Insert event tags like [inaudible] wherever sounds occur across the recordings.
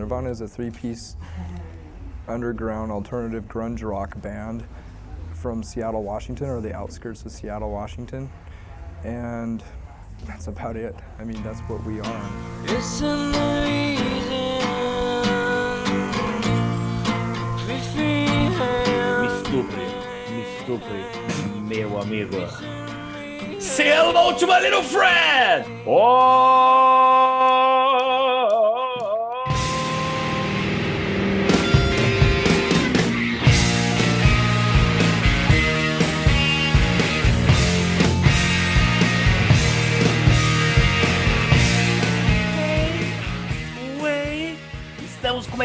Nirvana is a three-piece underground alternative grunge rock band from Seattle, Washington, or the outskirts of Seattle, Washington. And that's about it. I mean, that's what we are. Listen the reason. Me estupre, me estupre, meu amigo. Say hello to my little friend! Oh!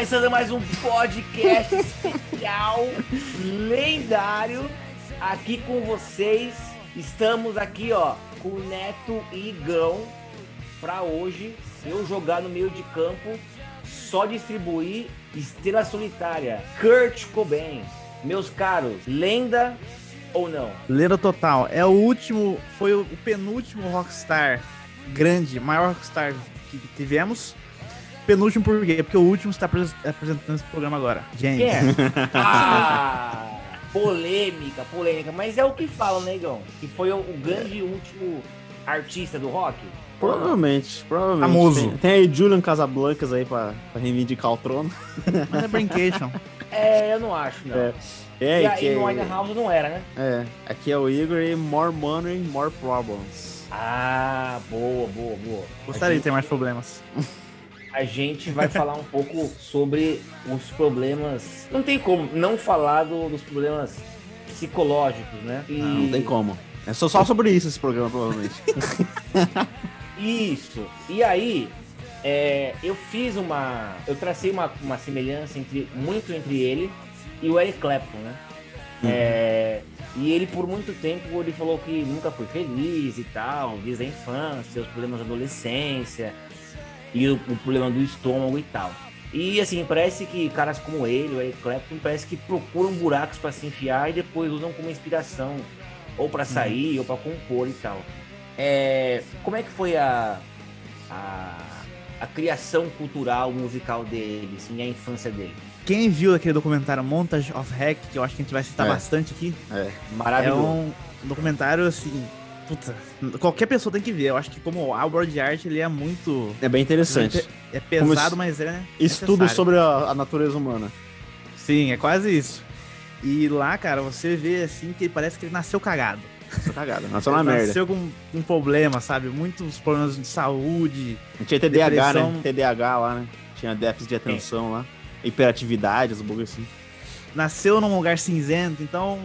Começando mais um podcast [laughs] especial lendário aqui com vocês. Estamos aqui, ó, com o Neto e Igão para hoje eu jogar no meio de campo, só distribuir Estrela Solitária, Kurt Cobain. Meus caros, lenda ou não? Lenda total. É o último, foi o penúltimo rockstar grande, maior rockstar que tivemos. Penúltimo por quê? Porque o último está apres- apresentando esse programa agora. James. Quem é? [laughs] Ah, polêmica, polêmica. Mas é o que falam, né, Igão? Que foi o, o grande último artista do rock? Provavelmente, provavelmente. Famoso. Tem, tem aí Julian Casablancas aí pra, pra reivindicar o trono. [laughs] Mas é Brincation. É, eu não acho, não. É. É, e aqui aí no Winehouse não era, né? é, aqui é o Igor e More Money, More Problems. Ah, boa, boa, boa. Gostaria a de ter mais problemas. [laughs] a gente vai falar um pouco sobre os problemas. Não tem como não falar do- dos problemas psicológicos, né? E- Não, não tem como. É só, só sobre isso esse programa, provavelmente. [laughs] Isso. E aí, é, eu fiz uma. Eu tracei uma, uma semelhança entre, muito entre ele e o Eric Clapton, né? É, e ele, por muito tempo, ele falou que nunca foi feliz e tal, desde a infância, os problemas da adolescência e o, o problema do estômago e tal. E assim, parece que caras como ele, o Eric Clapton, parece que procuram buracos para se enfiar e depois usam como inspiração, ou para sair, ou para compor e tal. É, como é que foi a, a, a criação cultural, musical dele, assim, a infância dele? Quem viu aquele documentário Montage of Hack, que eu acho que a gente vai citar É. bastante aqui, É. é Maravilhoso. um documentário assim. Puta, qualquer pessoa tem que ver. Eu acho que como obra de arte ele é muito. É bem interessante. É pesado, es- mas é. Estudo necessário. sobre a, a natureza humana. Sim, é quase isso. E lá, cara, você vê assim que parece que ele nasceu cagado. Tô cagada. Nasceu na [laughs] merda. Nasceu com um problema, sabe? Muitos problemas de saúde. Tinha TDAH, depressão. né? TDAH lá, né? Tinha déficit de atenção lá. Hiperatividade, os bagulho assim. Nasceu num lugar cinzento, então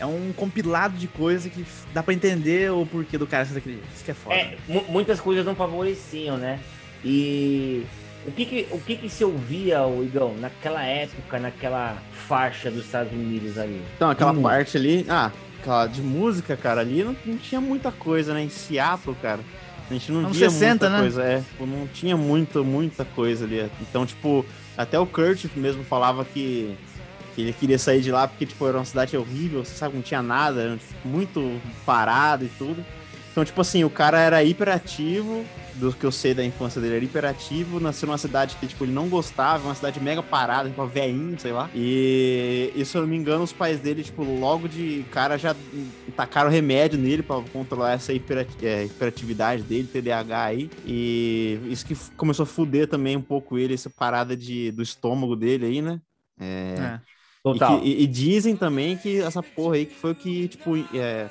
é um compilado de coisa que dá pra entender o porquê do cara ser daquele jeito. Isso que é foda. É, mu- muitas coisas não favoreciam, né? E o que que, o que que se ouvia, o Igão, naquela época, naquela faixa dos Estados Unidos ali? Então, aquela Hum. parte ali. Ah, aquela de música, cara, ali não, não tinha muita coisa, né? Em Seattle, cara. A gente não Anos via 60, muita né? coisa, é. Tipo, não tinha muito, muita coisa ali. Então, tipo, até o Kurt mesmo falava que, ele queria sair de lá porque, tipo, era uma cidade horrível, você sabe, não tinha nada, era, muito parado e tudo. Então, tipo assim, o cara era hiperativo, do que eu sei da infância dele, era hiperativo, nasceu numa cidade que, tipo, ele não gostava, uma cidade mega parada, tipo, velhinho, sei lá. E, e, se eu não me engano, os pais dele, tipo, logo de cara já tacaram remédio nele pra controlar essa hiperati- é, hiperatividade dele, TDAH aí. E isso que começou a fuder também um pouco ele, essa parada de, do estômago dele aí, né? É, É. Total. e, que- e- e dizem também que essa porra aí que foi o que, tipo, é,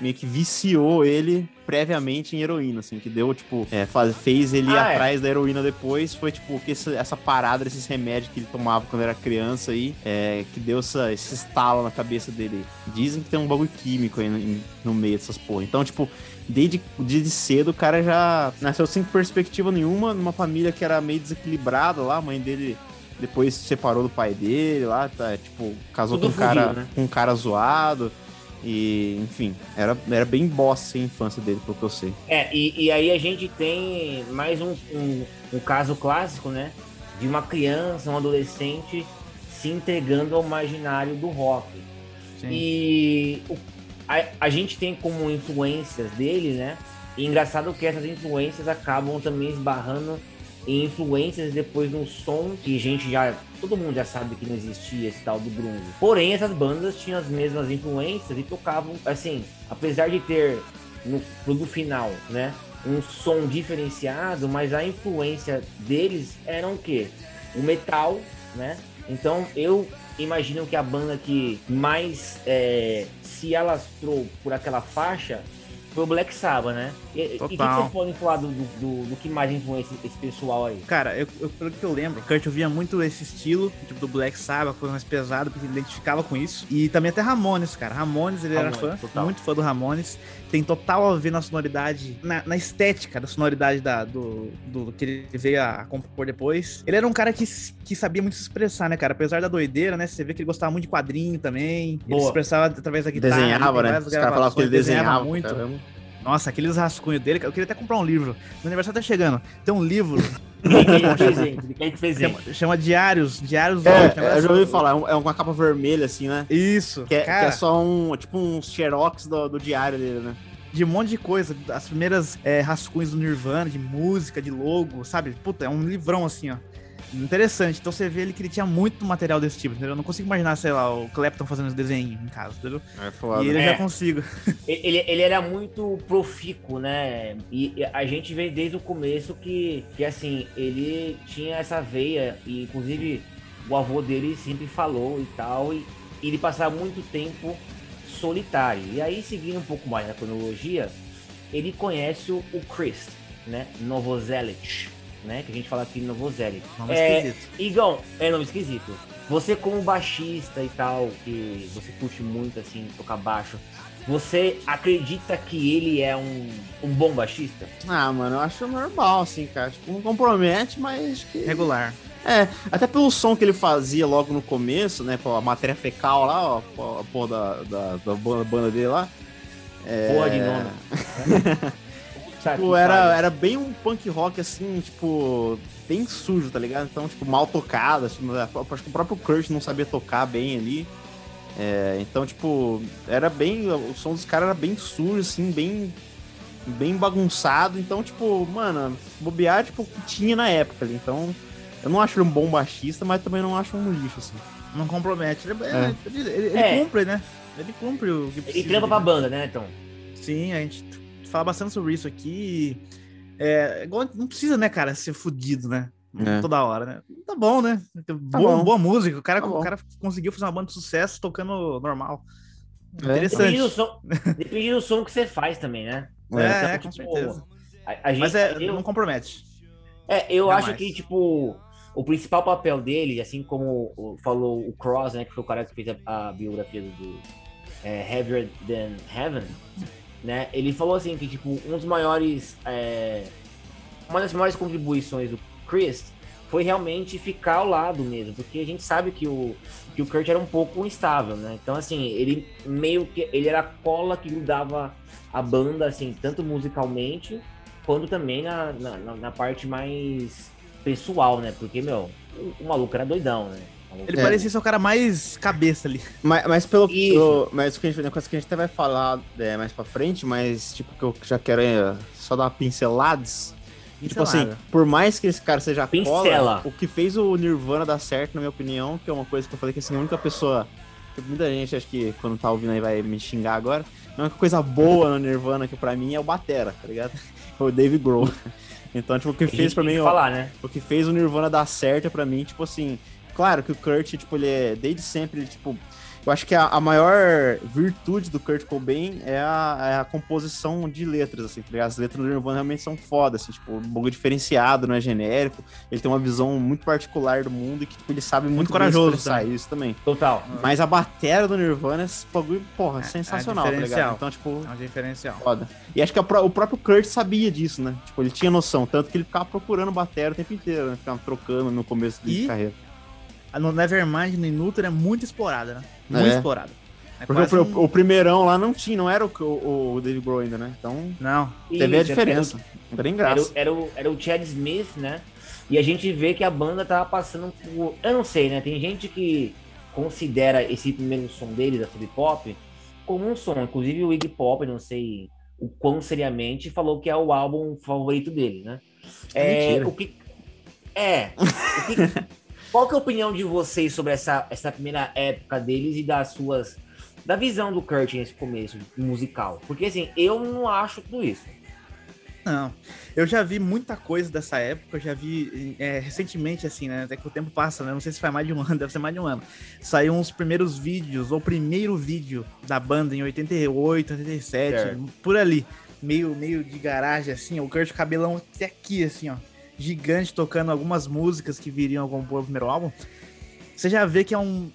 meio que viciou ele previamente em heroína, assim, que deu, tipo, é, faz- fez ele ir Ah, é. atrás da heroína depois, foi, tipo, que essa, essa parada desses remédios que ele tomava quando era criança aí, é, que deu essa, esse estalo na cabeça dele. Dizem que tem um bagulho químico aí no, no meio dessas porra. Então, tipo, desde, desde cedo o cara já nasceu sem perspectiva nenhuma, numa família que era meio desequilibrada lá, a mãe dele depois se separou do pai dele lá, tá, tipo, casou Tudo com um cara, né? com um cara zoado. E, enfim, era, era bem bosta a infância dele, pelo que eu sei. É, e, e aí a gente tem mais um, um, um caso clássico, né? De uma criança, um adolescente se entregando ao marginário do rock. Sim. E o- a, a gente tem como influências dele, né? E engraçado que essas influências acabam também esbarrando e influências depois no som que a gente já. Todo mundo já sabe que não existia esse tal do grunge. Porém, essas bandas tinham as mesmas influências e tocavam, assim, apesar de ter no produto final, né? Um som diferenciado, mas a influência deles era o quê? O metal, né? Então eu imagino que a banda que mais é, se alastrou por aquela faixa foi o Black Sabbath, né? E, e o que, vocês podem falar do, do, do- do que mais influencia esse pessoal aí? Cara, eu, eu- pelo que eu lembro, Kurt ouvia muito esse estilo, tipo do Black Sabbath, foi mais pesado, porque ele identificava com isso. E também até Ramones, cara. Ramones, ele era Ramones, fã, total. muito fã do Ramones. Tem total a ver na sonoridade, na, na estética da sonoridade da, do, do, do que ele veio a compor depois. Ele era um cara que, que sabia muito se expressar, né, cara? Apesar da doideira, né? Você vê que ele gostava muito de quadrinho também. Ele Boa. se expressava através da guitarra. Desenhava, né? Os caras falavam que ele gravações, desenhava muito. Caramba. Nossa, aqueles rascunhos dele, eu queria até comprar um livro. Meu aniversário tá chegando. Tem um livro ele quer presente. Chama, chama Diários, Diários É, eu já ouvi falar, é é uma capa vermelha, assim, né? Isso, Que é, que é só um, tipo, um xerox do, do diário dele, né? de um monte de coisa. As primeiras é, rascunhos do Nirvana, de música, de logo, sabe? Puta, é um livrão assim, ó. Interessante. Então você vê ele que ele tinha muito material desse tipo, entendeu? Eu não consigo imaginar, sei lá, o Clapton fazendo esse desenho em casa, entendeu? É foda. E ele É. já consigo. [laughs] Ele, ele era muito profícuo, né? E a gente vê desde o começo que, que assim, ele tinha essa veia, e inclusive o avô dele sempre falou e tal, e ele passava muito tempo solitário. E aí, seguindo um pouco mais na cronologia, ele conhece o, Chris, né? Novoselic, né? Que a gente fala aqui Novoselic. Nome É, esquisito. Igão, é nome esquisito. Você como baixista e tal, que você curte muito assim, tocar baixo, você acredita que ele é um, um bom baixista? Ah, mano, eu acho normal, assim, cara. Tipo, não compromete, mas acho que... Regular. É, até pelo som que ele fazia logo no começo, né? Pô, a matéria fecal lá, ó, pô, a porra da, da, da banda banda dele lá. É, Porra de nome. [laughs] Tipo, era, era bem um punk rock, assim, tipo, bem sujo, tá ligado? Então, tipo, mal tocado. Assim, acho que o próprio Kurt não sabia tocar bem ali. É, então, tipo, era bem. O som dos caras era bem sujo, assim, bem. Bem bagunçado. Então, tipo, mano, bobear, tipo, o que tinha na época ali. Então, eu não acho ele um bom baixista, mas também não acho um lixo, assim. Não compromete. Ele, É. ele, ele- ele É. cumpre, né? Ele cumpre o que Ele precisa. trampa ali, pra né? banda, né, então? Sim, a gente fala bastante sobre isso aqui. É, igual- não precisa, né, cara, ser fudido, né? É. Toda hora, né? Tá bom, né? boa, bom. boa música. O cara, Tá o cara conseguiu fazer uma banda de sucesso tocando normal. É. Depende do, Interessante. som, depende do som que você faz também, né? É, Então, é, com tipo, certeza. A, a gente, Mas é, eu, não compromete. É, eu acho que, tipo, o principal papel dele, assim como falou o Cross, né, que foi o cara que fez a, a biografia do, do é, Heavier Than Heaven, né, ele falou assim que, tipo, um dos maiores, é, uma das maiores contribuições do Chris foi realmente ficar ao lado mesmo, porque a gente sabe que o, que o Kurt era um pouco instável, né, então, assim, ele meio que, ele era a cola que grudava a banda, assim, tanto musicalmente, quanto também na, na, na- parte mais pessoal, né? Porque, meu, o, o maluco era doidão, né? O Ele É. parecia ser o cara mais cabeça ali. Mas, mas pelo que. Mas o que a gente, uma coisa que a gente até vai falar é, mais pra frente, mas tipo, que eu já quero é, só dar pinceladas. Tipo assim, Pincelada. por mais que esse cara seja Pincela. cola, o que fez o Nirvana dar certo, na minha opinião, que é uma coisa que eu falei que assim, a única pessoa. Muita gente acho que quando tá ouvindo aí vai me xingar agora. A única coisa boa no Nirvana que pra mim é o Batera, tá ligado? Foi [laughs] o Dave Grohl. [laughs] Então, tipo, o que fez pra mim. falar, né? o que fez o Nirvana dar certo é pra mim, tipo assim, claro que o Kurt, tipo, ele é, desde sempre, ele, tipo, eu acho que a, a maior virtude do Kurt Cobain é a, é a composição de letras, assim, tá? As letras do Nirvana realmente são foda, assim, tipo, um bagulho diferenciado, não é genérico, ele tem uma visão muito particular do mundo e que, tipo, ele sabe muito, bem corajoso expressar também. isso também. Total. Mas a bateria do Nirvana, esse bagulho, porra, É, sensacional, é tá. Então, tipo, É um diferencial. foda. E acho que a o próprio Kurt sabia disso, né? Tipo, ele tinha noção. Tanto que ele ficava procurando bateria o tempo inteiro, né? Ficava trocando no começo de E- carreira. A no Nevermind, no Inuter, é muito explorada, né? Muito É. explorada. É Porque o, um- o primeirão lá não tinha, não era o, o, o David Grohl ainda, né? Então, Não. teve a Isso, diferença. Não tem Era, graça. o- era, o, era o Chad Smith, né? E a gente vê que a banda tava passando por. Eu não sei, né? Tem gente que considera esse primeiro som deles, da Sub Pop, como um som. Inclusive o Iggy Pop, eu não sei o quão seriamente, falou que é o álbum favorito dele, né? É É, o que, É. o que- [laughs] qual que é a opinião de vocês sobre essa, essa primeira época deles e das suas. Da visão do Kurt nesse começo musical? Porque assim, eu não acho tudo isso. Não. Eu já vi muita coisa dessa época, eu já vi é, recentemente, assim, né? Até que o tempo passa, né? Não sei se faz mais de um [laughs] ano, deve ser mais de um ano. Saiu uns primeiros vídeos, ou o primeiro vídeo da banda em 88, 87, Certo. por ali. Meio, meio de garagem, assim, ó, o Kurt cabelão até aqui, assim, ó. Gigante, tocando algumas músicas que viriam a compor o primeiro álbum. Você já vê que é um.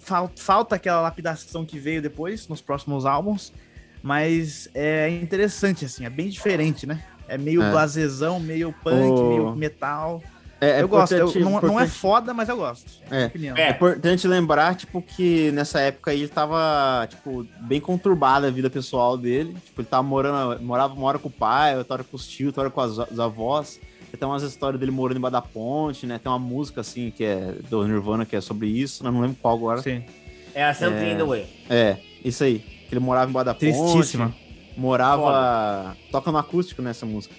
fal- Falta aquela lapidação que veio depois, nos próximos álbuns. Mas é interessante, assim, é bem diferente, né? É meio É. blasezão, meio punk, O- meio metal. É, é eu gosto, eu- importante- não, não é foda, mas eu gosto. É. Minha opinião. É. É importante lembrar, tipo, que nessa época aí ele tava, tipo, bem conturbada a vida pessoal dele. Tipo, ele tava morando, morava uma hora com o pai, outra hora com os tios, outra hora com as, as avós. Tem umas histórias dele morando embaixo da ponte, né? Tem uma música, assim, que é do Nirvana, que é sobre isso. Eu não lembro qual agora. Sim. É a Something É. in the Way. É, isso aí. Que ele morava embaixo da Tristíssima. ponte. Morava... Toca no acústico nessa música.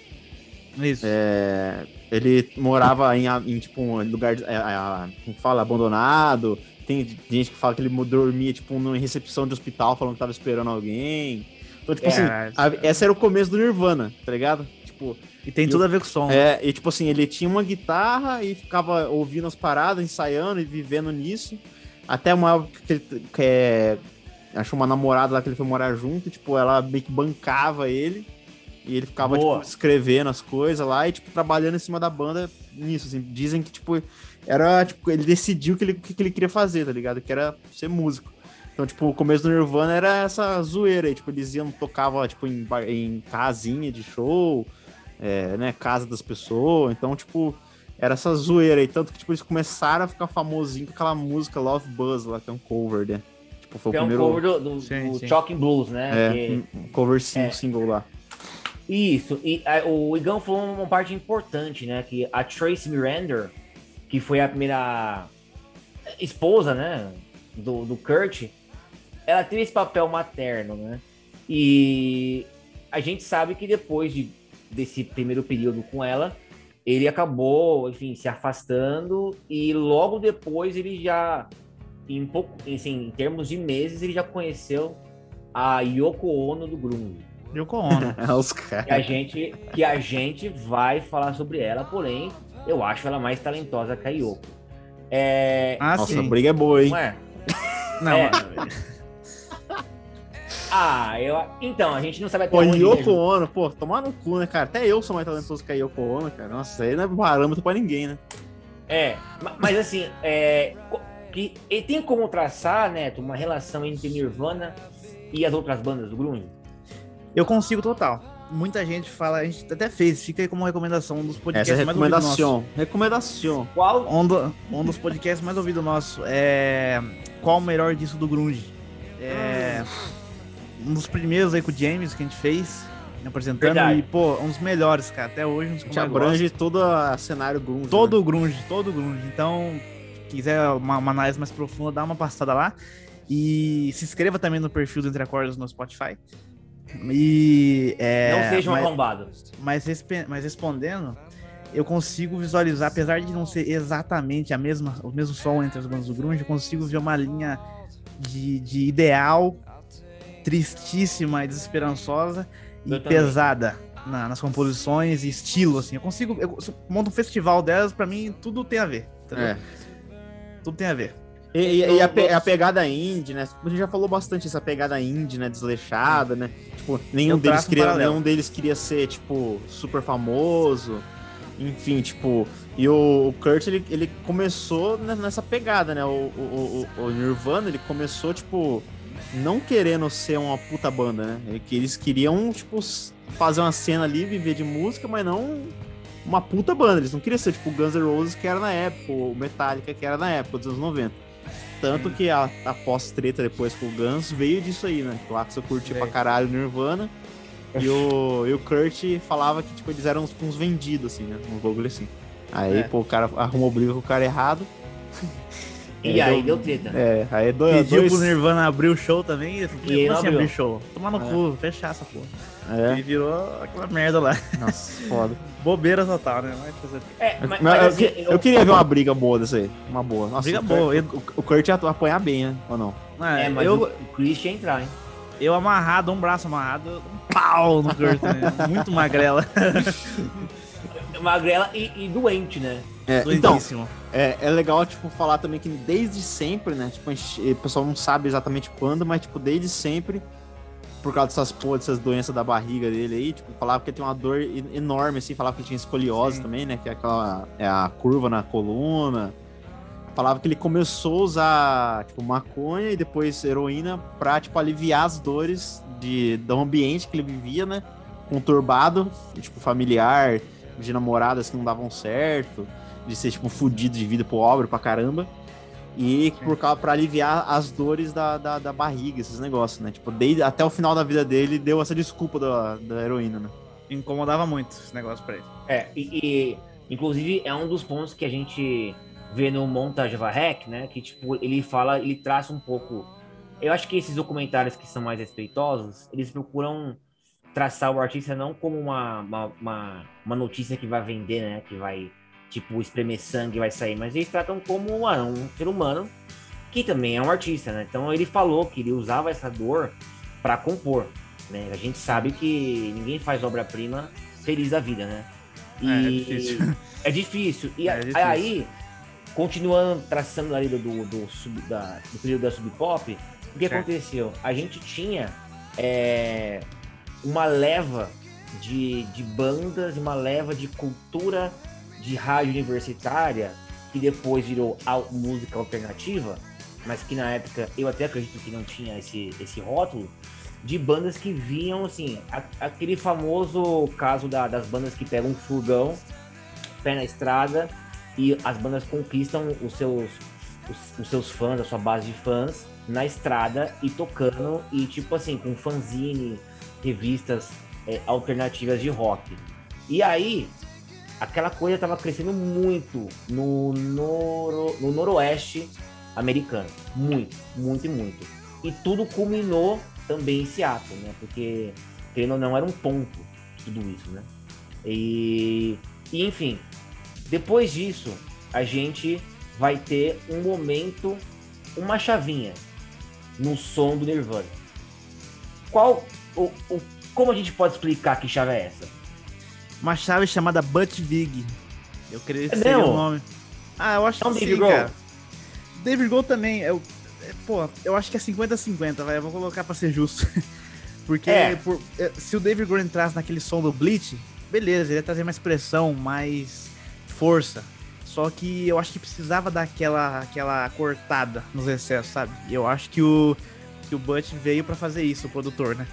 Isso. É, ele morava em, em, tipo, um lugar, é, é, como fala, abandonado. Tem gente que fala que ele dormia, tipo, numa recepção de hospital, falando que tava esperando alguém. Então, tipo É, assim, a- essa era o começo do Nirvana, tá ligado? Tipo, E tem e tudo a ver com o som. é, e tipo assim, ele tinha uma guitarra e ficava ouvindo as paradas, ensaiando e vivendo nisso. Até uma época que ele que é, achou uma namorada lá que ele foi morar junto, e, tipo, ela meio que bancava ele. E ele ficava, tipo, escrevendo as coisas lá e, tipo, trabalhando em cima da banda nisso, assim. Dizem que, tipo, era, tipo, ele decidiu o que ele, que ele queria fazer, tá ligado? Que era ser músico. Então, tipo, o começo do Nirvana era essa zoeira aí, tipo, eles iam, tocavam, tipo, em, em casinha de show, é, né, casa das pessoas, então, tipo, era essa zoeira aí, tanto que, tipo, eles começaram a ficar famosinho com aquela música Love Buzz lá, que é um cover, né? Tipo, foi Que o é um primeiro... cover do, do, Sim, do sim. Shocking Blues, né? É, Que- um cover sim, É. single lá. Isso, e a- o Igão falou uma parte importante, né? Que a Tracy Miranda, que foi a primeira esposa, né? Do, do Kurt, ela teve esse papel materno, né? E a gente sabe que depois de, desse primeiro período com ela, ele acabou, enfim, se afastando e logo depois ele já, em pouco, assim, em termos de meses, ele já conheceu a Yoko Ono do grunge Yoko Ono. [laughs] É, os que caras. a gente que a gente vai falar sobre ela, porém eu acho ela mais talentosa que a Yoko. É, Ah, Nossa, a sim. briga é boa, hein? não é? Não, É. [laughs] Ah, eu então a gente não sabe até Pô, onde Yoko mesmo. Ono, pô, tomar no cu, né, cara? Até eu sou mais talentoso que a Yoko Ono, cara. Nossa, aí não é parâmetro pra ninguém, né? É, ma- mas assim, é, que e tem como traçar, Neto, uma relação entre Nirvana e as outras bandas do grunge? eu consigo total. Muita gente fala, a gente até fez, fica aí como recomendação um dos Essa podcasts é mais ouvidos recomendação. Recomendação. Qual? Um, do- um dos podcasts mais ouvidos nosso é Qual o melhor disso do Grunge? É um dos primeiros aí com o James que a gente fez, apresentando, Verdade. e pô, um dos melhores, cara, até hoje, um dos que mais gosto. abrange todo o cenário grunge. Todo né? o grunge, todo o grunge. Então, quiser uma, uma análise mais profunda, dá uma passada lá. E se inscreva também no perfil do Entre Acordos no Spotify. E é, não seja mas- arrombado. mas, mas respondendo, eu consigo visualizar, apesar de não ser exatamente a mesma, o mesmo som entre as bandas do grunge, eu consigo ver uma linha de, de ideal, tristíssima e desesperançosa e também. pesada na- nas composições e estilo, assim. Eu consigo, eu monto um festival delas, pra mim tudo tem a ver, entendeu? É. Tudo tem a ver. E, e- e a, pe- a pegada indie, né? A gente já falou bastante essa pegada indie, né? Desleixada, né? Tipo, nenhum deles, um queria, nenhum deles queria ser, tipo, super famoso. Enfim, tipo... E o, o Kurt, ele, ele começou ne- nessa pegada, né? O, o, o, o Nirvana, ele começou, tipo... Não querendo ser uma puta banda, né? Ele- que Eles queriam, tipo, fazer uma cena ali, viver de música, mas não uma puta banda. Eles não queriam ser, tipo, o Guns N' Roses, que era na época, ou o Metallica, que era na época, dos anos 90. Tanto que a, a pós-treta depois com o Guns veio disso aí, né? O Axel curtia pra caralho o Nirvana. E o, e o Kurt falava que, tipo, eles eram uns, uns vendidos, assim, né? Um bagulho assim. Aí, É. pô, o cara arrumou briga com o cara errado. [laughs] E É, aí deu- deu treta. É, aí é dois, Pediu dois, pro Nirvana abrir o show também, e E ele não assim abriu. abrir show? Tomar no É. cu, fechar essa porra. E É, virou aquela merda lá. nossa, [laughs] foda. Bobeira total, né? É, mas, Mas mas eu, assim, que- eu queria ver uma briga boa dessa aí. Uma boa. Nossa, Briga o boa. Kurt, o, o Kurt ia apanhar bem, né? Ou não? Ah, É, mas eu, o, o Chris ia entrar, hein? eu amarrado, um braço amarrado, um pau no Kurt, né? Muito magrela. [laughs] Magrela e, e doente, né? É, então, é, é legal, tipo, falar também que desde sempre, né? Tipo, gente- o pessoal não sabe exatamente quando, mas, tipo, desde sempre, por causa dessas porra, dessas doenças da barriga dele aí, tipo, falava que ele tem uma dor enorme, assim, falava que ele tinha escoliose Sim. também, né? Que é aquela é a curva na coluna. Falava que ele começou a usar, tipo, maconha e depois heroína pra, tipo, aliviar as dores de, do ambiente que ele vivia, né? Conturbado, tipo, familiar, de namoradas que não davam certo, de ser, tipo, fudido de vida pobre pra caramba. E por causa, pra aliviar as dores da, da, da barriga, esses negócios, né? Tipo, desde, até o final da vida dele, deu essa desculpa da, da heroína, né? Incomodava muito esse negócio pra ele. É, e, e, inclusive é um dos pontos que a gente vê no Montage of a Hack, né? Que tipo, ele fala, ele traça um pouco. Eu acho que esses documentários que são mais respeitosos, eles procuram traçar o artista não como uma, uma, uma, uma notícia que vai vender, né? Que vai, tipo, espremer sangue e vai sair, mas eles tratam como ah, um ser humano que também é um artista, né? Então ele falou que ele usava essa dor para compor, né? A gente sabe que ninguém faz obra-prima feliz da vida, né? É, é difícil. [laughs] é difícil. E É a- difícil. aí, continuando traçando ali do, do, do, sub- da- do período da Sub Pop, o que Certo. aconteceu? A gente tinha é, uma leva de, de bandas, uma leva de cultura de rádio universitária que depois virou música alternativa, mas que na época eu até acredito que não tinha esse, esse rótulo, de bandas que vinham assim, a- aquele famoso caso da- das bandas que pegam um furgão, pé na estrada, e as bandas conquistam os seus, os, os seus fãs, a sua base de fãs, na estrada e tocando, e tipo assim, com fanzine, revistas é, alternativas de rock. E aí, aquela coisa tava crescendo muito no, noro, no noroeste americano. Muito, muito e muito. E tudo culminou também em Seattle, né? Porque, querendo ou não, era um ponto tudo isso, né? E, e enfim, depois disso, a gente vai ter um momento, uma chavinha no som do Nirvana. Qual, o, o, como a gente pode explicar que chave é essa? Uma chave chamada Butt Vig. Eu creio que É seria mesmo? o nome. Ah, eu acho É um que sim, Grohl? cara. David Grohl também, eu, é, pô, eu acho que é 50-50, vai, eu vou colocar pra ser justo. [laughs] Porque É. por- é, se o David Grohl entrasse naquele som do Bleach, beleza, ele ia trazer mais pressão, mais força. Só que eu acho que precisava dar aquela, aquela cortada nos excessos, sabe? E eu acho que o, que o Butch veio pra fazer isso, o produtor, né?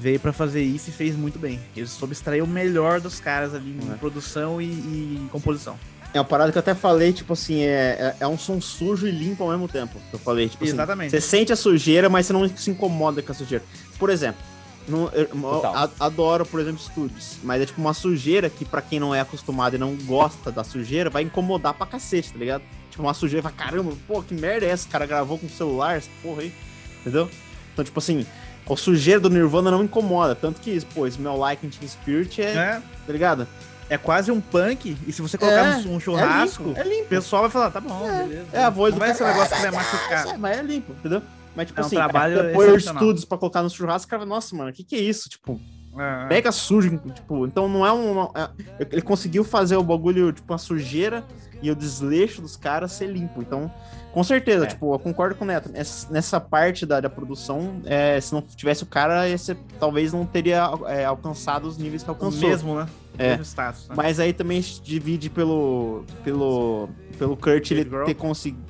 Veio pra fazer isso e fez muito bem. Ele soube extrair o melhor dos caras ali em É. produção e, e composição. É uma parada que eu até falei, tipo assim, é, é, é um som sujo e limpo ao mesmo tempo. Eu falei, tipo assim, Exatamente. você sente a sujeira, mas você não se incomoda com a sujeira. Por exemplo, no- eu, eu adoro, por exemplo, estúdios, mas é tipo uma sujeira que pra quem não é acostumado e não gosta da sujeira, vai incomodar pra cacete, tá ligado? Tipo, uma sujeira, vai, caramba, pô, que merda é essa? O cara gravou com o celular, essa porra aí, entendeu? Então, tipo assim, a sujeira do Nirvana não incomoda, tanto que, pô, Smell Like Teen Spirit é, É, tá ligado? é quase um punk, e se você colocar É, um, um churrasco, É limpo, é limpo. o pessoal vai falar, tá bom, beleza. É a voz Não do vai ser um cara. negócio que vai machucar. É, mas é limpo, entendeu? Mas, tipo É um assim, trabalho os excepcional. estudos pra colocar no churrasco, o cara, nossa, mano, o que que é isso? Tipo, É, mega sujo, tipo, então não é um... é- ele conseguiu fazer o bagulho, tipo, a sujeira e o desleixo dos caras ser limpo, então... Com certeza, É. tipo, eu concordo com o Neto. Essa- Nessa parte da, da produção, é, se não tivesse o cara, esse, talvez não teria é, alcançado os níveis que o alcançou. mesmo, né? O É. mesmo status. Né? Mas aí também se divide pelo pelo pelo Kurt ele ter conseguido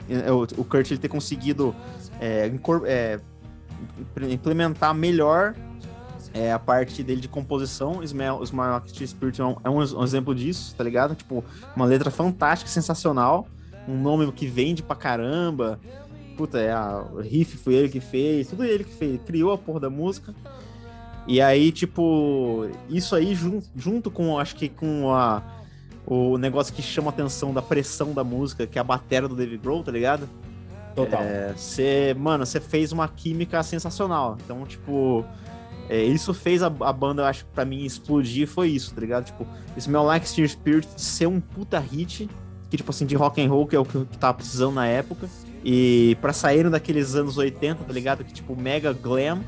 o Kurt ele ter conseguido é, é, implementar melhor é, a parte dele de composição. Smell, Smile Like Teen Spirit é um, é um ex- exemplo disso, tá ligado? Tipo, uma letra fantástica, sensacional, um nome que vende pra caramba. Puta, é a o riff foi ele que fez, tudo ele que fez, criou a porra da música. E aí, tipo, isso aí jun- junto com, acho que com a, o negócio que chama a atenção da pressão da música, que é a bateria do David Grohl, tá ligado? Total. Você, mano, você fez uma química sensacional. Então, tipo, É, isso fez a, a banda, eu acho, pra mim, explodir, foi isso, tá ligado? Tipo, Smell Like Teen Spirit ser um puta hit, que, tipo assim, de rock and roll, que é o que, que tava precisando na época. E pra saírem daqueles anos 80, tá ligado? Que, tipo, mega glam.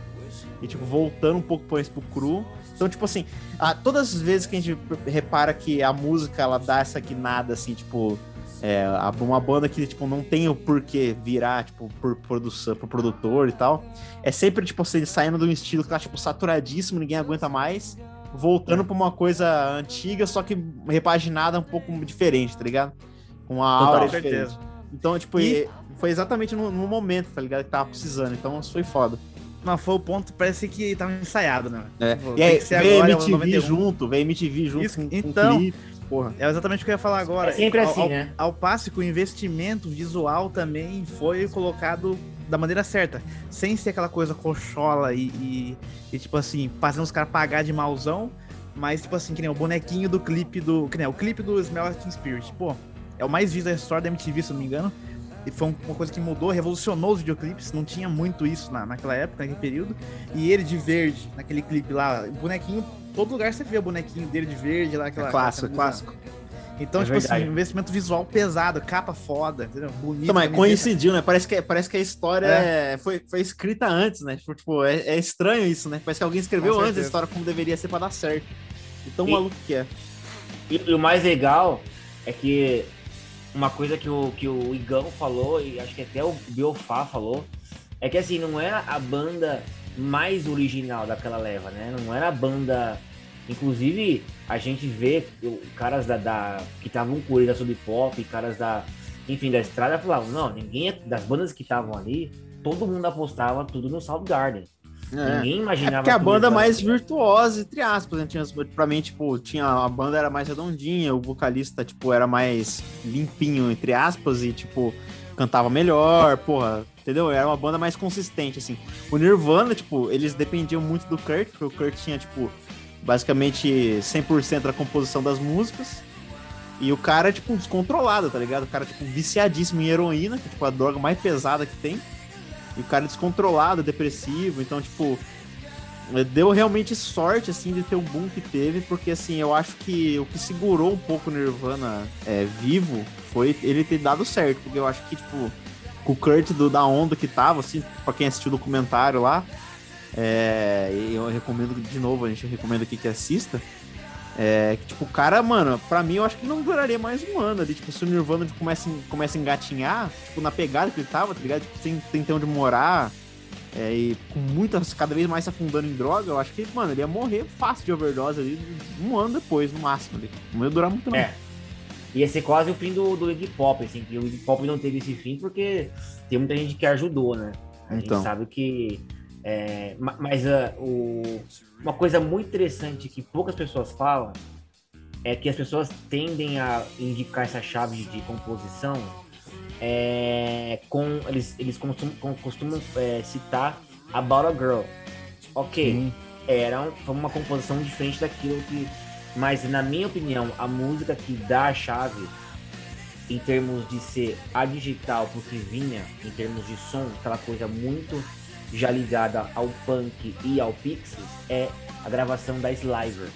E, tipo, voltando um pouco pra pro cru. Então, tipo assim, a- todas as vezes que a gente repara que a música, ela dá essa guinada, assim, tipo... É, uma banda que, tipo, não tem o porquê virar, tipo, por produção, por produtor e tal. É sempre, tipo, assim, saindo de um estilo que tá, tipo, saturadíssimo, ninguém aguenta mais. Voltando pra uma coisa antiga, só que repaginada um pouco diferente, tá ligado? Com uma Total. aura Com certeza. diferente. Então, tipo, E- foi exatamente no, no momento, tá ligado? Que tava precisando. Então, isso foi foda. Não, foi o ponto, parece que tava ensaiado, né? É. Tipo, E aí, veio é MTV 91. junto, veio MTV junto Isso, com, com então- clipe, porra. É exatamente o que eu ia falar agora. É sempre Ao- assim, ao, né? Ao passo que o investimento visual também foi colocado da maneira certa. Sem ser aquela coisa cochola e, e- e, tipo assim, fazendo os caras pagar de mauzão. Mas, tipo assim, que nem o bonequinho do clipe do. Que nem o clipe do Smell Teen Spirit. Pô, é o mais visto da história da MTV, se não me engano. E foi um- uma coisa que mudou, revolucionou os videoclipes. Não tinha muito isso na, naquela época, naquele período. E ele de verde, naquele clipe lá, o bonequinho. Todo lugar você vê o bonequinho dele de verde lá, aquela. É clássico, aquela clássico. Então, É tipo assim, verdade. investimento visual pesado, capa foda, entendeu? Bonito. Então, mas coincidiu, né? Parece que, parece que a história é- foi, foi escrita antes, né? Tipo, Tipo, é, é estranho isso, né? Parece que alguém escreveu antes a história como deveria ser pra dar certo. E tão E- maluco que é. E, e o mais legal é que uma coisa que o, que o Igão falou, e acho que até o Biofá falou, é que assim, não era a banda mais original daquela leva, né? Não era a banda. Inclusive, a gente vê caras da, da- que estavam com da Sub Pop, caras da. Enfim, da estrada falavam, não, ninguém das bandas que estavam ali, todo mundo apostava tudo no Soundgarden. Ninguém É imaginava porque a que banda eles mais virtuosa, entre aspas, né? Tinha, pra mim, tipo, tinha, a banda era mais redondinha, o vocalista, tipo, era mais limpinho, entre aspas, e, tipo, cantava melhor, porra, entendeu? Era uma banda mais consistente, assim. O Nirvana, tipo, eles dependiam muito do Kurt, porque o Kurt tinha, tipo, basicamente 100% da composição das músicas. E o cara, tipo, descontrolado, tá ligado? O cara, tipo, viciadíssimo em heroína, que é, tipo, a droga mais pesada que tem. E o cara descontrolado, depressivo, então, tipo, deu realmente sorte, assim, de ter o boom que teve, porque, assim, eu acho que o que segurou um pouco o Nirvana é, vivo foi ele ter dado certo, porque eu acho que, tipo, com o Kurt do, da onda que tava, assim, pra quem assistiu o documentário lá, é, eu recomendo, de novo, a gente recomenda aqui que assista, é, que, tipo, o cara, mano, pra mim eu acho que não duraria mais um ano ali. Tipo, se o Nirvana começa, começa a engatinhar, tipo, na pegada que ele tava, tá ligado? Tipo, sem, ter onde morar, é, e com muitas, cada vez mais se afundando em droga, eu acho que, mano, ele ia morrer fácil de overdose ali, um ano depois, no máximo ali. Não ia durar muito, não. É. Ia ser quase o fim do, do Iggy Pop, assim, que o Iggy Pop não teve esse fim porque tem muita gente que ajudou, né? A Então. gente sabe que. É, ma- mas ah, o, uma coisa muito interessante que poucas pessoas falam é que as pessoas tendem a indicar essa chave de, composição é, com. Eles, eles costumam, costumam é, citar About a Girl. Ok, era um- foi uma composição diferente daquilo que. Mas, na minha opinião, a música que dá a chave em termos de ser a digital, porque vinha em termos de som, aquela coisa muito já ligada ao punk e ao Pixies, é a gravação da Sliver,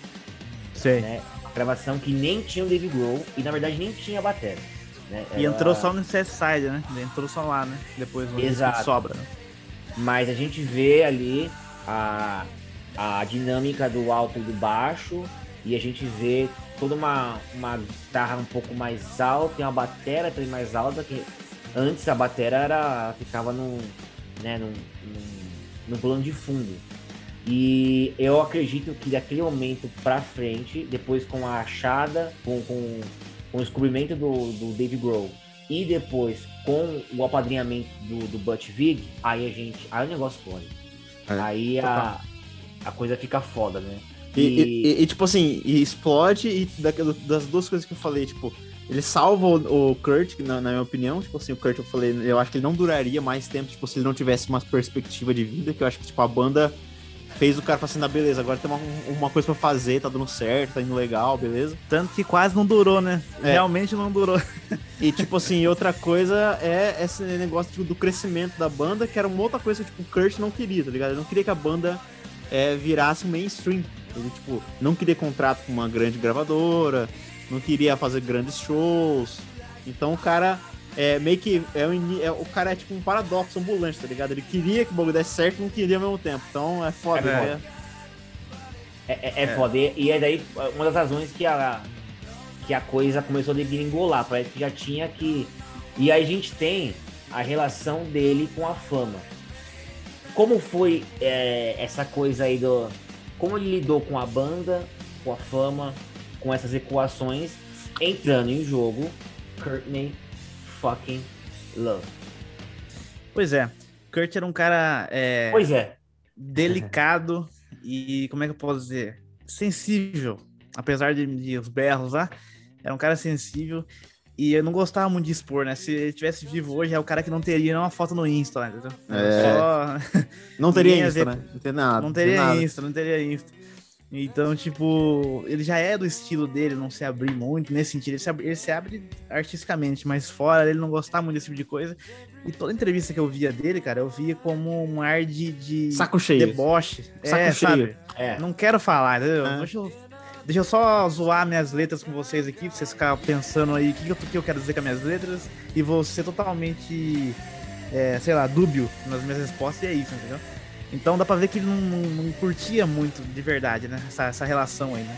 Sei. né? A gravação que nem tinha o Dave Grohl e na verdade nem tinha a bateria. Né? E Era- entrou só no Side, né? Entrou só lá, né? Depois no Exato. sobra, né? Mas a gente vê ali a, a dinâmica do alto e do baixo, e a gente vê toda uma, uma guitarra um pouco mais alta e uma bateria também mais alta, que antes a bateria era, ficava no, né, no, no, no plano de fundo. E eu acredito que daquele momento pra frente, depois com a achada, com, com, com o descobrimento do, do Dave Grohl e depois com o apadrinhamento do, do Butch Vig, aí a gente. Aí o negócio pode. É, aí a, a coisa fica foda, né? E, e- e- e, tipo assim, e explode e da- das duas coisas que eu falei, tipo, ele salva o, o Kurt, na, na minha opinião, tipo assim, o Kurt eu falei, eu acho que ele não duraria mais tempo, tipo, se ele não tivesse uma perspectiva de vida, que eu acho que, tipo, a banda fez o cara falar assim, "Ah, beleza, agora tem uma, uma coisa pra fazer, tá dando certo, tá indo legal, beleza. Tanto que quase não durou, né? É. Realmente não durou. E, tipo assim, outra coisa é esse negócio tipo, do crescimento da banda, que era uma outra coisa que tipo, o Kurt não queria, tá ligado? Ele não queria que a banda é, virasse um mainstream. Ele, tipo, não queria contrato com uma grande gravadora, não queria fazer grandes shows. Então o cara é meio que. É, o ini- é- o cara é tipo um paradoxo ambulante, tá ligado? Ele queria que o bagulho desse certo e não queria ao mesmo tempo. Então é foda. É, né? É, é, é foda. E, e é daí uma das razões que a, que a coisa começou a degringolar. Parece que já tinha que. E aí a gente tem a relação dele com a fama. Como foi é, essa coisa aí do. Como ele lidou com a banda, com a fama, com essas equações, entrando em jogo Courtney fucking Love. Pois é. Kurt era um cara é, Pois é. delicado [laughs] e, como é que eu posso dizer? Sensível. Apesar de, de os berros lá, era um cara sensível. E eu não gostava muito de expor, né? Se ele tivesse vivo hoje, é o cara que não teria uma foto no Insta, né? entendeu? É. Só- Não teria [laughs] Insta, ver- né? Não tem nada. não teria nada. Insta, não teria Insta. Então, tipo, ele já é do estilo dele, não se abrir muito nesse sentido. Ele se abre, ele se abre artisticamente, mas fora ele não gostar muito desse tipo de coisa. E toda entrevista que eu via dele, cara, eu via como um ar de, de Saco cheio. deboche. Saco é, cheio. sabe? É. Não quero falar, entendeu? É. Deixa, eu, deixa eu só zoar minhas letras com vocês aqui, pra vocês ficarem pensando aí o que, que eu quero dizer com as minhas letras. E vou ser totalmente, é, sei lá, dúbio nas minhas respostas, e é isso, entendeu? Então dá pra ver que ele não, não- não curtia muito de verdade, né? Essa, essa relação aí, né?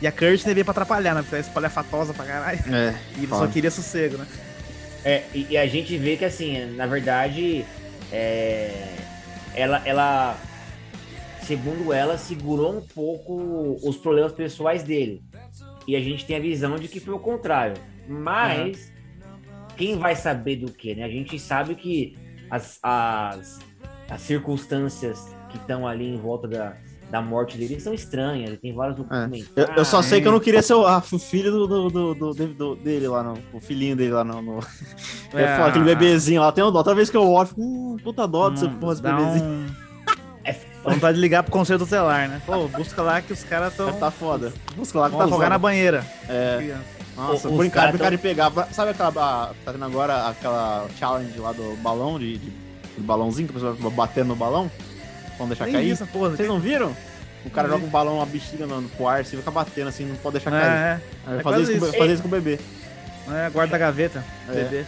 E a Kurt veio pra atrapalhar, né? Porque ela é espalhafatosa pra caralho. É. [laughs] E ele Foda. só queria sossego, né? É, e, e a gente vê que assim, na verdade, é, ela, ela, segundo ela, segurou um pouco os problemas pessoais dele. E a gente tem a visão de que foi o contrário. Mas quem vai saber do que, né? A gente sabe que as, as, as circunstâncias que estão ali em volta da, da morte dele são estranhas. Tem vários documentos. Eu, eu só Ah, sei é. que eu não queria ser o, ah, o filho do, do, do, do- do- dele lá, no, o filhinho dele lá no. no... [laughs] É, aquele bebezinho lá, tem um dó. Toda vez que eu olho, eu fico, hum, puta dó desse Hum, porra, esse bebezinho. um... É Dá [laughs] vontade de ligar pro conselho tutelar, né? Pô, busca lá que os caras estão... Tá foda. Busca lá que Vão tá afogar na foda. banheira. É, nossa, Os brincar, brincar tão- de pegar. Sabe aquela. Tá tendo agora aquela challenge lá do balão, de, de- do balãozinho, que a pessoa vai batendo no balão? Vamos deixar Nem cair? isso, porra. Vocês não viram? O cara Não joga um balão, uma bexiga no, no ar, você fica batendo assim, não pode deixar cair. É, é fazer, isso com, fazer isso com o bebê. é, é, guarda a gaveta, É. bebê.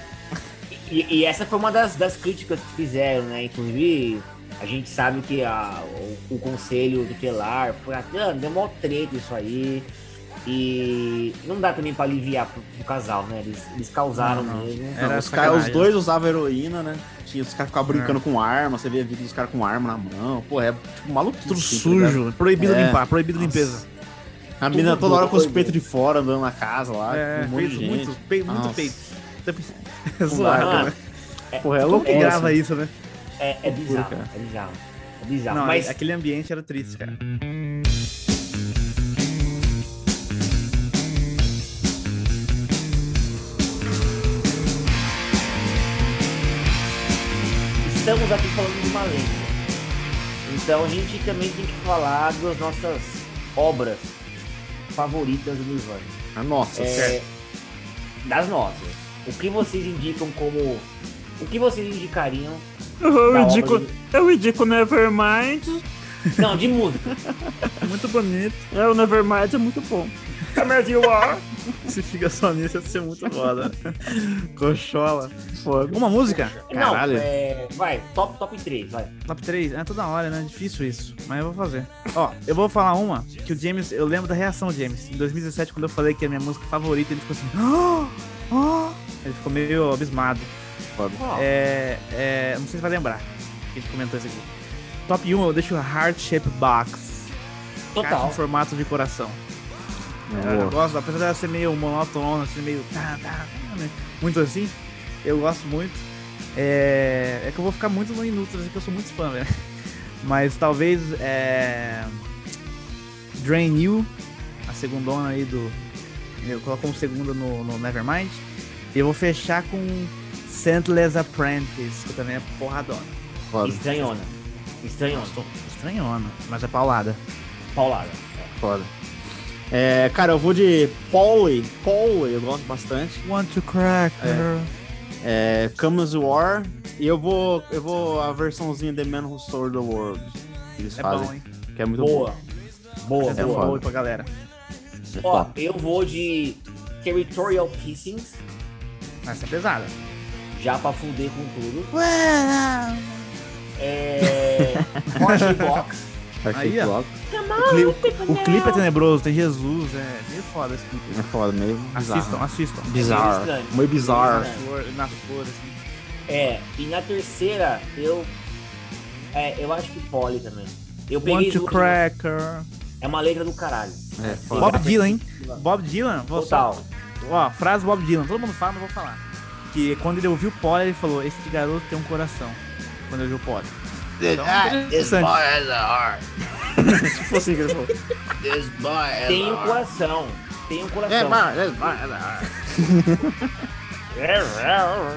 E, e essa foi uma das, das críticas que fizeram, né? Inclusive, a gente sabe que a, o, o conselho tutelar foi até ah, deu mó treta isso aí. E não dá também pra aliviar pro, pro casal, né? Eles, eles causaram Não, não. mesmo. Era Não, os, cara, os dois usavam heroína, né? Tinha, os caras ficavam brincando com arma, você via vídeo dos caras com arma na mão. Pô, é tipo maluco Tudo sujo, proibido É. limpar, proibido Nossa. limpeza. A menina Tudo toda hora com os peitos de fora, andando na casa lá, É, com um peito, muito, peito, muito peito. [laughs] [laughs] Zoado, Mano, né? Porra, é Como louco que grava isso, né? É, é bizarro, é bizarro. É bizarro. Não, Mas aquele ambiente era triste, cara. Estamos aqui falando de uma lenda. Então a gente também tem que falar das nossas obras favoritas do Nirvana. Ah, Nossa, É, certo. das nossas. O que vocês indicam como. O que vocês indicariam? Eu indico, obra eu indico Nevermind. Não, de música. [laughs] Muito bonito. É, o Nevermind é muito bom. Come as you are. Se fica só nisso, ia ser muito foda. Cochola. Foda. Uma música? Caralho. Não, é, vai, top, top 3, vai. Top 3? É toda hora, né? Difícil isso. Mas eu vou fazer. Ó, eu vou falar uma que o James. Eu lembro da reação do James. Em 2017, quando eu falei que é a minha música favorita, ele ficou assim. "Ah! Ah!" Ele ficou meio abismado. Ó, É, é, não sei se vai lembrar. que A gente comentou isso aqui. Top 1, eu deixo Heart Shape Box. Caixa total. em formato de coração. Boa. Eu gosto, apesar dela ser meio monótona, assim, meio. tá, tá, tá, né? Muito assim. Eu gosto muito. É, é que eu vou ficar muito no Inútil, assim, que eu sou muito fã, velho. [laughs] Mas talvez. É... Drain You, a segundona aí do. Eu coloco como segunda no, no Nevermind. E eu vou fechar com Scentless Apprentice, que também é porradona. Foda, Estranhona. Estranhona. Estranhona, mas é paulada. Paulada. foda. É, cara, eu vou de Pauli. Pauli, eu gosto bastante. Want to crack É. her. É, Comes War. E eu vou, eu vou a versãozinha The Man Who Stole the World. Que eles É fazem. bom, hein? que é muito Boa. Boa, É boa. Boa pra galera. É Ó, top. eu vou de Territorial Pissings, Essa é pesada. já pra fuder com tudo. É. Box. [laughs] Aí, ó. Block. O, o- o clipe é tenebroso, tem Jesus, é meio foda esse clipe. É foda, meio Assistam, bizarro. assistam. Bizarro. estranho. Meio bizarro. Nas flores, assim. É, e na terceira, eu. É, eu acho que Polly também. Eu peguei Want cracker. É uma letra do caralho. É, foda. Bob Dylan, hein? Bob Dylan, vou só, Total. ó, frase Bob Dylan, todo mundo fala, mas vou falar. Que quando ele ouviu o Polly, ele falou, esse garoto tem um coração. Quando ele ouviu o Polly. Então, interessante. Tipo [laughs] assim que ele falou. Tem um coração. Tem um coração. É, mano, é, mano,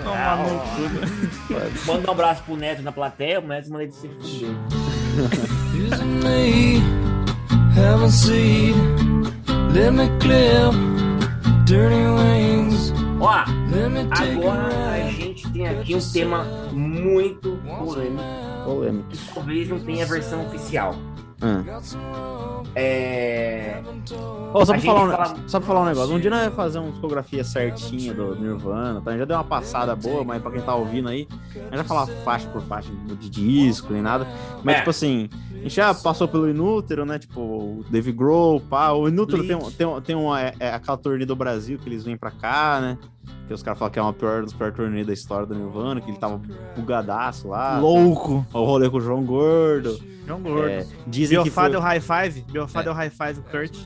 Toma no cu. Manda um abraço pro Neto na plateia, o Neto manda ele se fuder. Isn't me having seed? Let me clip dirty wings. Ó, agora a a gente tem aqui um tema muito polêmico. Que Talvez não tenha versão oficial. É. Ô, só, A pra falar um, fala- só pra falar um negócio, um dia nós vamos fazer uma discografia certinha do Nirvana, tá? Já deu uma passada boa, mas pra quem tá ouvindo aí, a gente vai falar faixa por faixa de disco, nem nada. Mas, É. tipo assim, a gente já passou pelo Inútero, né? Tipo, o Dave Grohl, pá. O Inútero tem, um- tem, um- tem uma, é, é aquela turnê do Brasil que eles vêm pra cá, né? Que os caras falam que é uma pior dos piores turnê da história do Nirvana, que ele tava bugadaço lá. Louco. O rolê com o João Gordo. João Gordo. É, dizem que foi... deu high five. Biofá deu high five o Kurt.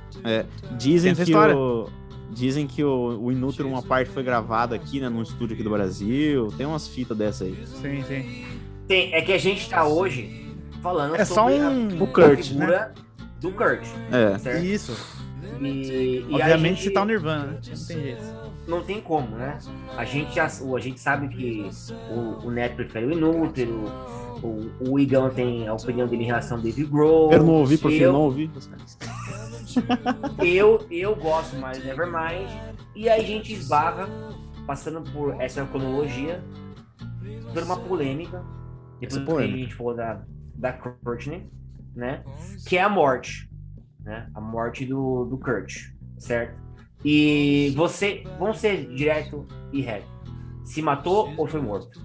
Dizem Tem essa que história. o dizem que o, o Inútero uma parte foi gravada aqui, né, num estúdio aqui do Brasil. Tem umas fitas dessa aí. Sim, sim. Tem, é que a gente tá hoje falando É só sobre a- um... O Kurt, a figura do Kurt. É. Certo? Isso. E, e a Obviamente gente- citar o Nirvana, né? Não tem jeito. não tem como, né? A gente, já, o- a gente sabe que o, o Neto prefere o Inútero, o, o Igão tem a opinião dele em relação ao Dave Grohl. Eu não ouvi, porque eu, não ouvi. eu, eu gosto mais de Nevermind. E aí a gente esbarra, passando por essa cronologia, por uma polêmica. Depois Essa que polêmica. a gente falou da, da Courtney, né? Que é a morte. Né? A morte do, do Kurt, certo? E você, vamos ser direto e reto. Se matou ou foi morto?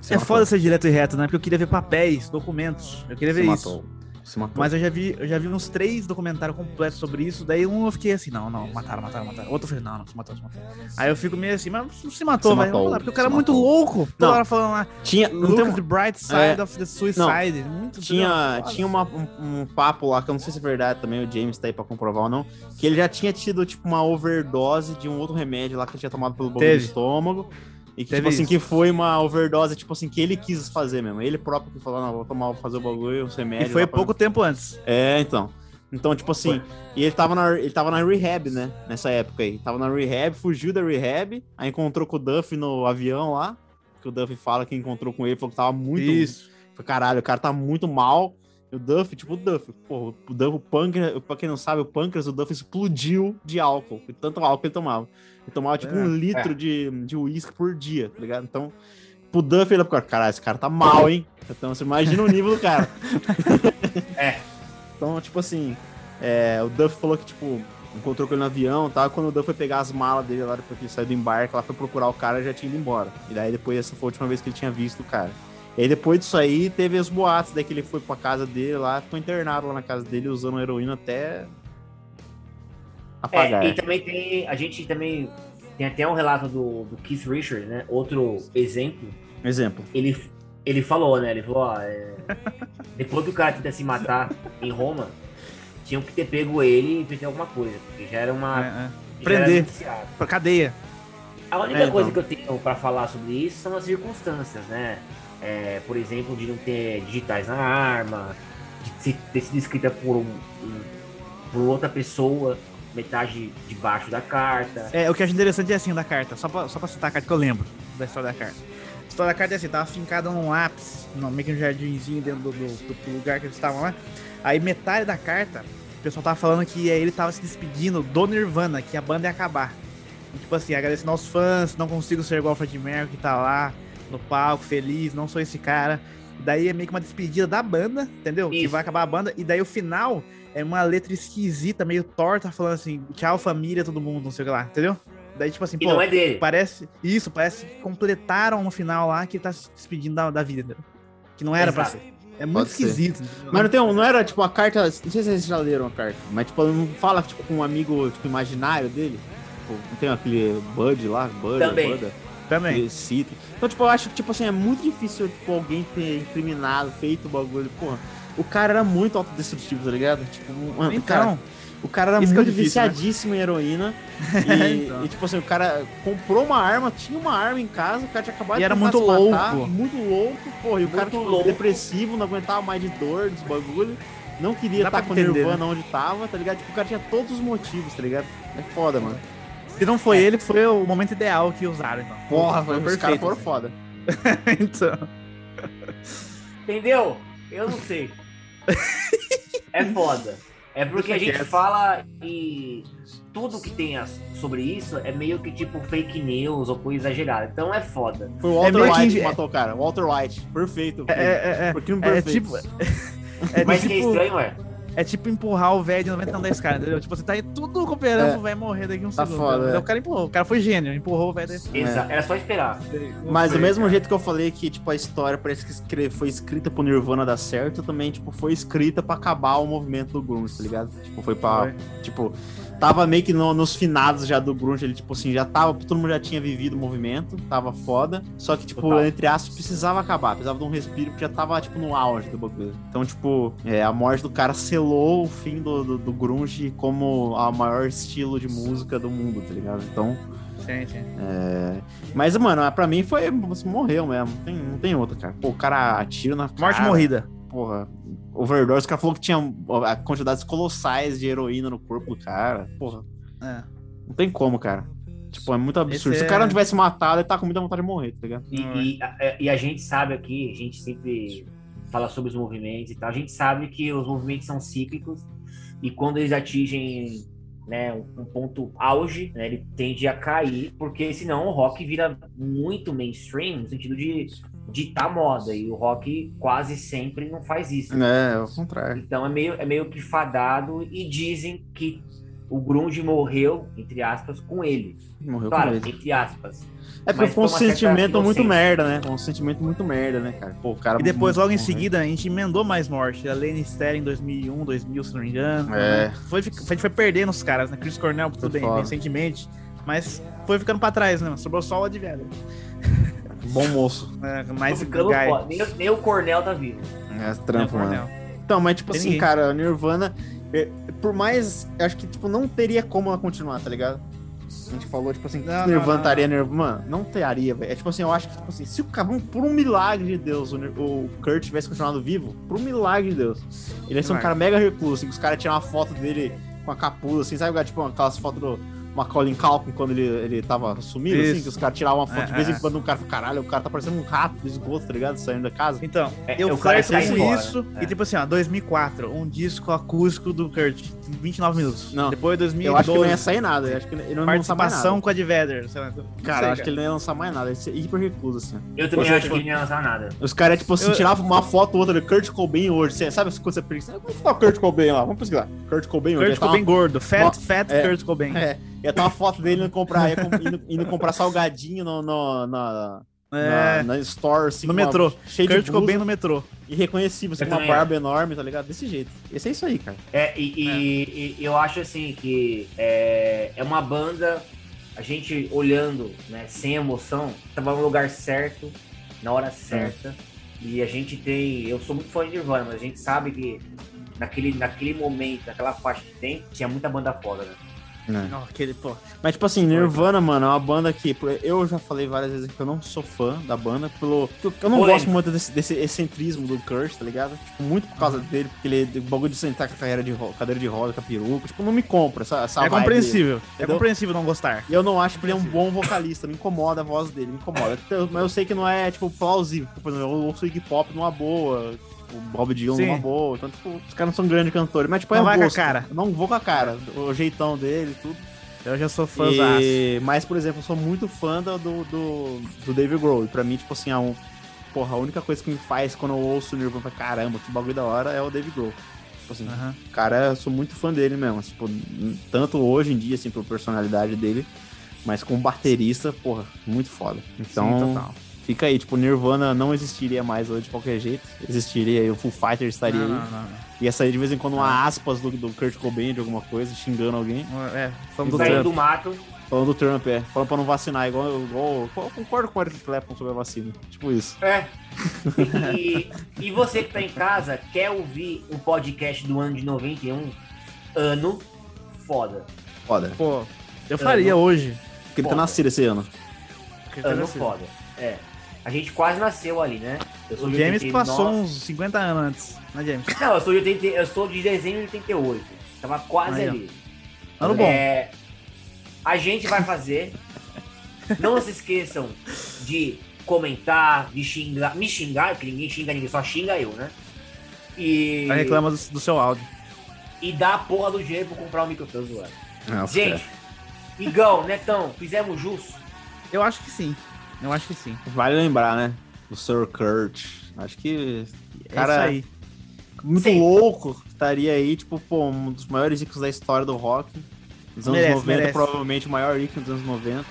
Se é matou. foda ser direto e reto, né? Porque eu queria ver papéis, documentos. Eu queria Se ver matou. Se matou. Mas eu já vi, eu já vi uns três documentários completos sobre isso. Daí um eu fiquei assim, não, não, mataram, mataram, mataram. Outro eu falei, não, não, se matou, se matou. Aí eu fico meio assim, mas não se matou, velho. Porque o cara é muito louco. Toda Não. hora falando lá, tinha, não look tem the bright side É. of the suicide. Muito tinha, tinha uma- um, um papo lá, que eu não sei se é verdade também, o James tá aí pra comprovar ou não, que ele já tinha tido, tipo, uma overdose de um outro remédio lá que ele tinha tomado pelo bagulho do estômago. E que, Teve tipo assim, isso. que foi uma overdose, tipo assim, que ele quis fazer mesmo. Ele próprio que falou, não, vou tomar, vou fazer o bagulho, os E remédios. foi lá pra- pouco tempo antes. É, então. Então, tipo assim, e ele tava, na, ele tava na rehab, né? Nessa época aí. Tava na rehab, fugiu da rehab, aí encontrou com o Duff no avião lá. Que o Duff fala que encontrou com ele, falou que tava muito. Isso. Falei, Caralho, o cara tá muito mal. E o Duff, tipo, o Duff, pô, o Duff, o pâncreas, pra quem não sabe, o pâncreas do Duff explodiu de álcool. De tanto álcool que ele tomava. Ele tomava, tipo, um É. litro de, de uísque por dia, tá ligado? Então, pro Duff, ele ficou, caralho, esse cara tá mal, hein? Então, você imagina o nível do cara. [laughs] É. Então, tipo assim, é, o Duff falou que, tipo, encontrou com ele no avião e tal. Quando o Duff foi pegar as malas dele lá, depois que ele saiu do embarque, lá foi procurar o cara, já tinha ido embora. E daí depois essa foi a última vez que ele tinha visto o cara. E aí depois disso aí, teve os boatos, daí que ele foi pra casa dele lá, ficou internado lá na casa dele, usando heroína até apagar. É, e também tem. A gente também tem até um relato do, do Keith Richards, né? Outro exemplo. Exemplo. Ele, ele falou, né? Ele falou, ó, é, [laughs] depois que o cara tenta se matar em Roma, tinham que ter pego ele e feito alguma coisa, porque já era uma. É, é. era Prender. viciado. Pra cadeia. A única É, então. coisa que eu tenho pra falar sobre isso são as circunstâncias, né? É, por exemplo, de não ter digitais na arma, de ter sido escrita por, um, por outra pessoa, metade debaixo da carta. É, o que eu acho interessante é assim da carta, só pra, só pra citar a carta que eu lembro da história da carta. A história da carta é assim, tava fincada num lápis, no, meio que um jardinzinho dentro do, do- do lugar que eles estavam lá. Aí metade da carta, o pessoal tava falando que ele tava se despedindo do Nirvana, que a banda ia acabar. E, tipo assim, agradecendo aos fãs, não consigo ser igual o Fred que tá lá no palco, feliz, não sou esse cara. Daí é meio que uma despedida da banda, entendeu? Que Isso. vai acabar a banda. E daí o final é uma letra esquisita, meio torta, falando assim, tchau família, todo mundo, não sei o que lá, entendeu? Daí, tipo assim, E pô, não é dele. parece. Isso, parece que completaram no final lá que tá se despedindo da, da vida, entendeu? Que não era pra Exato. ser. É muito Pode ser. esquisito. entendeu? Mas não, tem um, não era tipo uma carta. Não sei se vocês já leram a carta, mas tipo, não fala tipo, com um amigo tipo, imaginário dele. Tipo, não tem aquele Bud lá, Bud, Também. Buda, Também. cita. Então, tipo, eu acho que tipo assim, é muito difícil tipo, alguém ter incriminado, feito o bagulho. Porra, o cara era muito autodestrutivo, tá ligado? Tipo, mano, o cara, Então, o cara era isso é muito difícil, né? viciadíssimo em heroína. [laughs] E, Então. e, tipo assim, o cara comprou uma arma, tinha uma arma em casa, o cara tinha acabado E era tentar muito se matar, louco. muito louco, porra, e o cara tipo, louco. depressivo, não aguentava mais de dor, dos bagulho. Não queria estar pra com entender, Nirvana onde tava, tá ligado? Tipo, o cara tinha todos os motivos, tá ligado? É foda, mano. Se não foi ele, foi o momento ideal que usaram, então. Porra, foi os caras perfeito. foram foda. [laughs] então. Entendeu? Eu não sei. [laughs] é foda. É porque a gente fala e tudo que tem sobre isso é meio que tipo fake news ou coisa exagerada. Então é foda. Foi o Walter meio que White que matou o cara. Walter White. Perfeito. É, é, é, Por crime é, perfeito. tipo. [laughs] É, Mas que é tipo, estranho, é. É tipo empurrar o velho de 90 anos da escada, entendeu? Tipo, você tá aí tudo cooperando É. pro velho morrer daqui um Tá segundo. foda, é. O cara empurrou, o cara foi gênio, empurrou o velho da escada. Exa- Era só esperar. Mas do mesmo jeito que eu falei que, tipo, a história parece que foi escrita pro Nirvana dar certo, também, tipo, foi escrita pra acabar o movimento do grunge, tá ligado? Tipo, foi pra... Foi. Tipo, tava meio que no- nos finados já do grunge, ele, tipo assim, já tava... Todo mundo já tinha vivido o movimento, tava foda. Só que, tipo, Total. entre aspas, precisava acabar. Precisava de um respiro, porque já tava, tipo, no auge do bagulho. Então, tipo, é, a morte do cara selou o fim do, do, do grunge como a maior estilo de música do mundo, tá ligado? Então... Sim, sim. É, Mas, mano, pra mim foi. Você morreu mesmo. Não tem, não tem outra, cara. Pô, o cara atira na cara. Morte morrida. Porra. Overdose, o cara falou que tinha a quantidades colossais de heroína no corpo do cara. Porra. É. Não tem como, cara. Tipo, é muito absurdo. Esse Se o é- cara não tivesse matado, ele tá com muita vontade de morrer, tá ligado? E, e a, e a gente sabe aqui, a gente sempre fala sobre os movimentos e tal, a gente sabe que os movimentos são cíclicos e quando eles atingem né, um, um ponto auge, né, ele tende a cair, porque senão o rock vira muito mainstream no sentido de ditar moda e o rock quase sempre não faz isso. É, ao contrário. Então é meio, é meio que fadado e dizem que o grunge morreu, entre aspas, com ele. Morreu Claro, com ele. entre aspas. É porque foi um foi sentimento muito merda, né? Foi um sentimento muito merda, né, cara? Pô, cara. E depois, logo em morreu. seguida, a gente emendou mais morte. A Lane Ster em 2001, 2000, se não me engano. É. né? Foi, a gente foi perdendo os caras, né? Chris Cornell, tudo bem, foda. recentemente. Mas foi ficando pra trás, né? Sobrou só o de velho. Bom moço. É, mais guy. Nem, nem o Cornel tá vivo. É, trampo, mano. Cornell. Então, mas tipo Tem assim, ninguém. cara, Nirvana, é, por mais, eu acho que tipo não teria como ela continuar, tá ligado? A gente falou tipo assim, que Não, Nirvana não, não, estaria Nirvana, mano, não teria, velho. É tipo assim, eu acho que tipo assim, se o cara, por um milagre de Deus, o, o Kurt tivesse continuado vivo, por um milagre de Deus, ele ia ser um cara mega recluso, assim, que os caras tiram uma foto dele com a capuz, assim, sabe, tipo aquelas fotos do Macaulay Culkin quando ele, ele tava sumido, assim, que os caras tiravam uma foto É, de vez é, em quando, um cara fala, caralho, o cara tá parecendo um rato do esgoto, tá ligado? Saindo da casa. Então, É, eu o cara flerto sai com embora, isso. né? E tipo assim, ó, 2004, um disco acústico do Kurt, 29 minutos. Não, Depois 2012, Eu acho que não ia sair nada, eu acho que ele não ia lançar mais nada. com a Advader. sei lá, Cara, sei, eu acho que ele não ia lançar mais nada, ele ia ser hiper recluso, assim. Eu também acho tipo- que ele não ia lançar nada. Os caras, tipo assim, Eu- tiravam uma foto ou outra do Kurt Cobain hoje. Você sabe quando você pensa, como que tá o Kurt Cobain lá? Vamos pesquisar. Kurt Cobain hoje. Kurt tá Cobain gordo, fat, fat é. Kurt Cobain. É, ia estar uma foto dele indo comprar, indo, indo comprar salgadinho no, no- na, É, na, na store, assim, no metrô. cheio Kurt de Cobain blusa, no metrô. irreconhecível, assim, Eu com uma também barba enorme, tá ligado? Desse jeito. Esse é isso aí, cara. É, e, e- e eu acho assim que é, é uma banda, a gente olhando, né, sem emoção, tava no lugar certo, na hora certa. E a gente tem. Eu sou muito fã de Nirvana, mas a gente sabe que naquele, naquele momento, naquela faixa de tempo, tinha muita banda foda, né? Não, aquele, pô. Mas, tipo assim, Nirvana, mano, é uma banda que eu já falei várias vezes que eu não sou fã da banda, pelo. Eu não gosto muito desse, desse excentrismo do Kurt, tá ligado? Tipo, muito por causa dele, porque ele. O bagulho de sentar com a carreira de ro- cadeira de roda, com a peruca, tipo, não me compra essa, essa É vibe dele. compreensível. É compreensível não gostar. E eu não acho que ele é um bom vocalista, me incomoda a voz dele, me incomoda. Mas eu sei que não é, tipo, plausível. Tipo, Por exemplo, eu ouço Iggy Pop numa boa, tipo, Bob Dylan Sim. numa boa. Então, tipo, os caras não são grandes cantores, mas, tipo, Não é vai com a gosto. cara. Não vou com a cara. O jeitão dele, tudo. Eu já sou fãzaço. E... Mas, por exemplo, eu sou muito fã do, do, do, Dave Grohl. E pra mim, tipo assim, é um, porra, a única coisa que me faz quando eu ouço o Nirvana, pra caramba, que bagulho da hora, é o Dave Grohl. Tipo assim, Aham. cara, eu sou muito fã dele mesmo. Tipo, tanto hoje em dia, assim, por personalidade dele, mas como baterista, porra, muito foda. Então, Sim, total. Fica aí, tipo, Nirvana não existiria mais hoje de qualquer jeito. Existiria aí, o Full Fighter estaria Não, aí. não, não, não. Ia sair de vez em quando uma aspas do, do Kurt Cobain de alguma coisa, xingando alguém. É, falando do Saindo Trump. do mato. Falando do Trump, é. Falando pra não vacinar, igual, igual eu concordo com o Eric Clapton sobre a vacina. Tipo isso. É. E, e você que tá em casa, quer ouvir um podcast do ano de 91? Ano foda. Foda. Pô, eu faria hoje. Porque ele tá nascido esse ano. Porque Ano foda. É. A gente quase nasceu ali, né? Eu sou O James 89. passou uns 50 anos antes, né, James? Não, eu sou de, 80, eu sou de dezembro de 88. Tava quase Aí, ali. Ano bom. É, a gente vai fazer. [laughs] Não se esqueçam de comentar, de xingar. Me xingar, que ninguém xinga ninguém, só xinga eu, né? E, Aí reclama do, do seu áudio. e dá a porra do dinheiro pra comprar um microfone zoando. Gente, Igão, Netão, fizemos jus? Eu acho que sim. Eu acho que sim. Vale lembrar, né? Do Sir Kurt. Acho que. É Cara, isso aí. muito Sim. louco. Estaria aí, tipo, pô, um dos maiores ícones da história do rock. Dos anos Merece, 90, merece. provavelmente o maior ícone dos anos 90.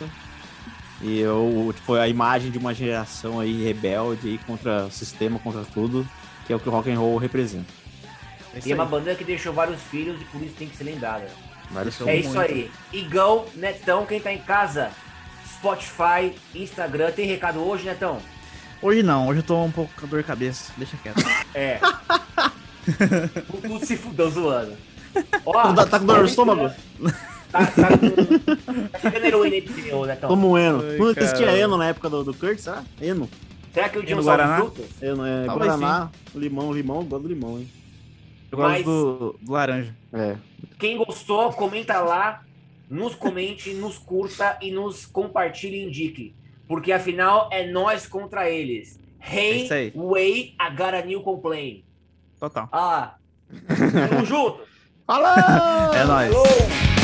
E eu, tipo, a imagem de uma geração aí rebelde aí contra o sistema, contra tudo, que é o que o rock and roll representa. É E é uma banda que deixou vários filhos e por isso tem que ser lembrada. Vários É isso muito. aí. Igão, Netão, quem tá em casa, Spotify, Instagram. Tem recado hoje, Netão? Hoje não, hoje eu tô um pouco com dor de cabeça. Deixa quieto. É. [laughs] Tudo se fudeu zoando. Ó, Tá- tá com dor no estômago? Tá, tá com. Tá chegando heroína aí pro senhor, Netão. Como Eno. Ai, Não existia. Eno na época do, do Kurt, será? Eno. Será que o dia no salve Guaraná? frutas? Eno é Talvez Guaraná, limão, limão, eu gosto do limão, hein? Eu gosto Mas- do, do laranja. É. Quem gostou, comenta lá, nos comente, nos curta e nos compartilhe e indique. Porque afinal é nós contra eles. É Hey, aí. way, I got a new complaint. Total. Ah, tamo junto. Falou! É nóis. Falou!